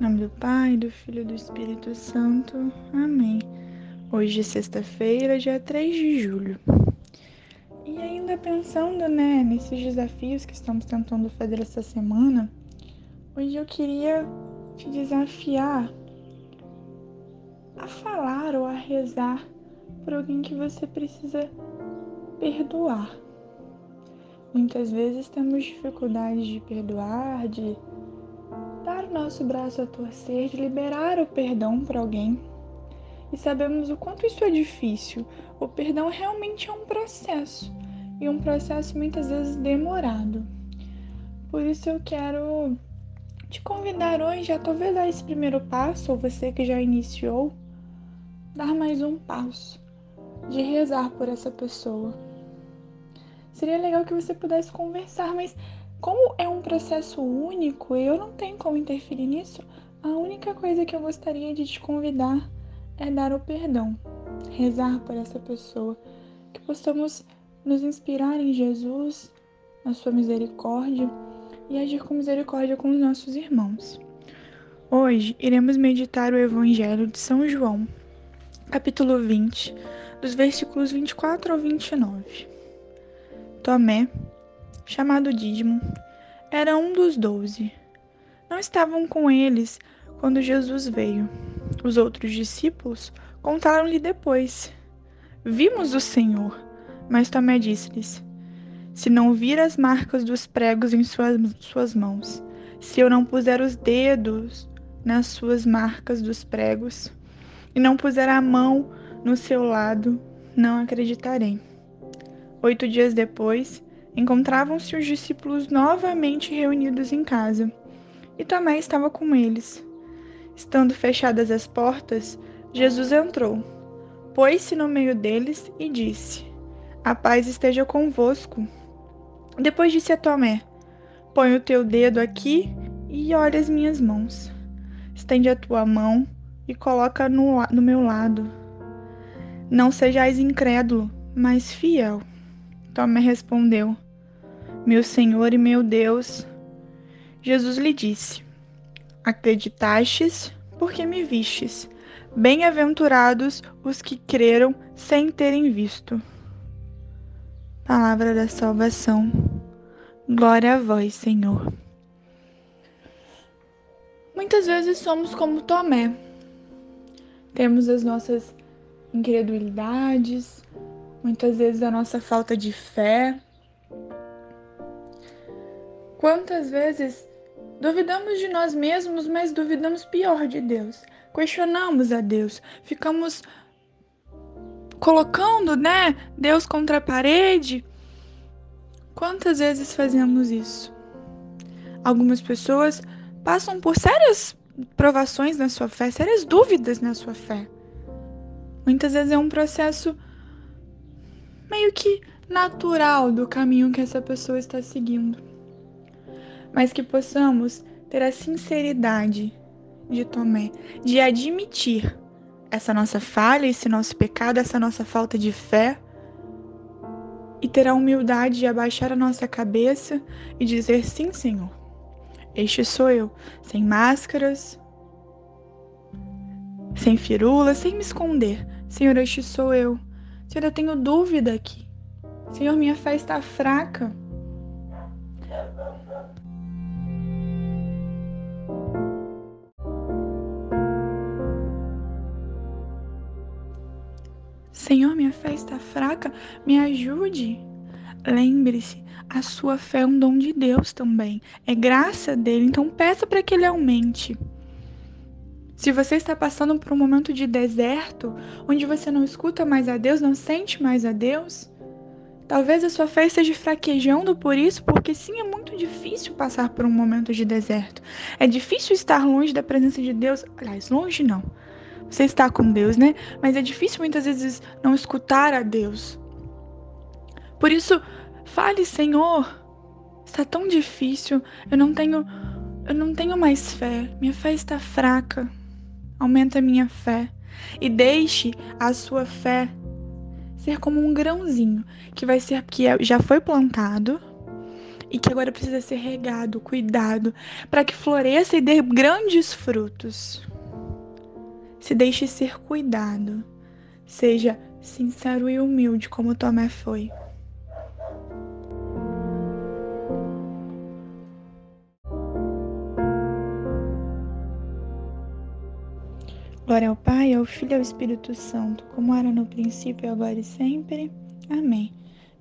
Em nome do Pai, do Filho e do Espírito Santo. Amém. Hoje é sexta-feira, dia 3 de julho. E ainda pensando, né, nesses desafios que estamos tentando fazer essa semana, hoje eu queria te desafiar a falar ou a rezar por alguém que você precisa perdoar. Muitas vezes temos dificuldade de perdoar, de nosso braço a torcer, de liberar o perdão para alguém. E sabemos o quanto isso é difícil. O perdão realmente é um processo, e um processo muitas vezes demorado. Por isso eu quero te convidar hoje a talvez dar esse primeiro passo, ou você que já iniciou, dar mais um passo de rezar por essa pessoa. Seria legal que você pudesse conversar, mas como é um processo único e eu não tenho como interferir nisso, a única coisa que eu gostaria de te convidar é dar o perdão, rezar por essa pessoa, que possamos nos inspirar em Jesus, na sua misericórdia e agir com misericórdia com os nossos irmãos. Hoje iremos meditar o Evangelho de São João, capítulo 20, dos versículos 24 ao 29. Tomé, chamado Dídimo, era um dos doze. Não estavam com eles quando Jesus veio. Os outros discípulos contaram-lhe depois: Vimos o Senhor. Mas Tomé disse-lhes: Se não vir as marcas dos pregos em suas, suas mãos, se eu não puser os dedos nas suas marcas dos pregos, e não puser a mão no seu lado, não acreditarei. Oito dias depois, encontravam-se os discípulos novamente reunidos em casa, e Tomé estava com eles. Estando fechadas as portas, Jesus entrou, pôs-se no meio deles e disse: A paz esteja convosco. Depois disse a Tomé: Põe o teu dedo aqui e olha as minhas mãos. Estende a tua mão e coloca no, no meu lado. Não sejais incrédulo, mas fiel. Tomé respondeu: Meu Senhor e meu Deus. Jesus lhe disse: Acreditastes porque me vistes. Bem-aventurados os que creram sem terem visto. Palavra da salvação. Glória a vós, Senhor. Muitas vezes somos como Tomé. Temos as nossas incredulidades, muitas vezes a nossa falta de fé. Quantas vezes duvidamos de nós mesmos, mas duvidamos pior de Deus. Questionamos a Deus, ficamos colocando, né, Deus contra a parede. Quantas vezes fazemos isso? Algumas pessoas passam por sérias provações na sua fé, sérias dúvidas na sua fé. Muitas vezes é um processo meio que natural do caminho que essa pessoa está seguindo. Mas que possamos ter a sinceridade de Tomé, de admitir essa nossa falha, esse nosso pecado, essa nossa falta de fé, e ter a humildade de abaixar a nossa cabeça e dizer: Sim, Senhor, este sou eu, sem máscaras, sem firulas, sem me esconder. Senhor, este sou eu. Senhor, eu tenho dúvida aqui. Senhor, minha fé está fraca. Senhor, minha fé está fraca, me ajude. Lembre-se, a sua fé é um dom de Deus também, é graça dele, então peça para que ele aumente. Se você está passando por um momento de deserto, onde você não escuta mais a Deus, não sente mais a Deus, talvez a sua fé esteja fraquejando por isso, porque sim, é muito difícil passar por um momento de deserto. É difícil estar longe da presença de Deus. Aliás, longe não. Você está com Deus, né? Mas é difícil muitas vezes não escutar a Deus. Por isso, fale, Senhor, está tão difícil, eu não tenho eu não tenho mais fé, minha fé está fraca aumenta a minha fé e deixe a sua fé ser como um grãozinho que vai ser que é, já foi plantado e que agora precisa ser regado, cuidado, para que floresça e dê grandes frutos. Se deixe ser cuidado. Seja sincero e humilde como Tomé foi. Glória ao Pai, ao Filho e ao Espírito Santo, como era no princípio, agora e sempre. Amém.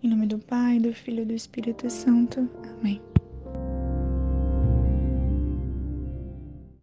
Em nome do Pai, do Filho e do Espírito Santo. Amém.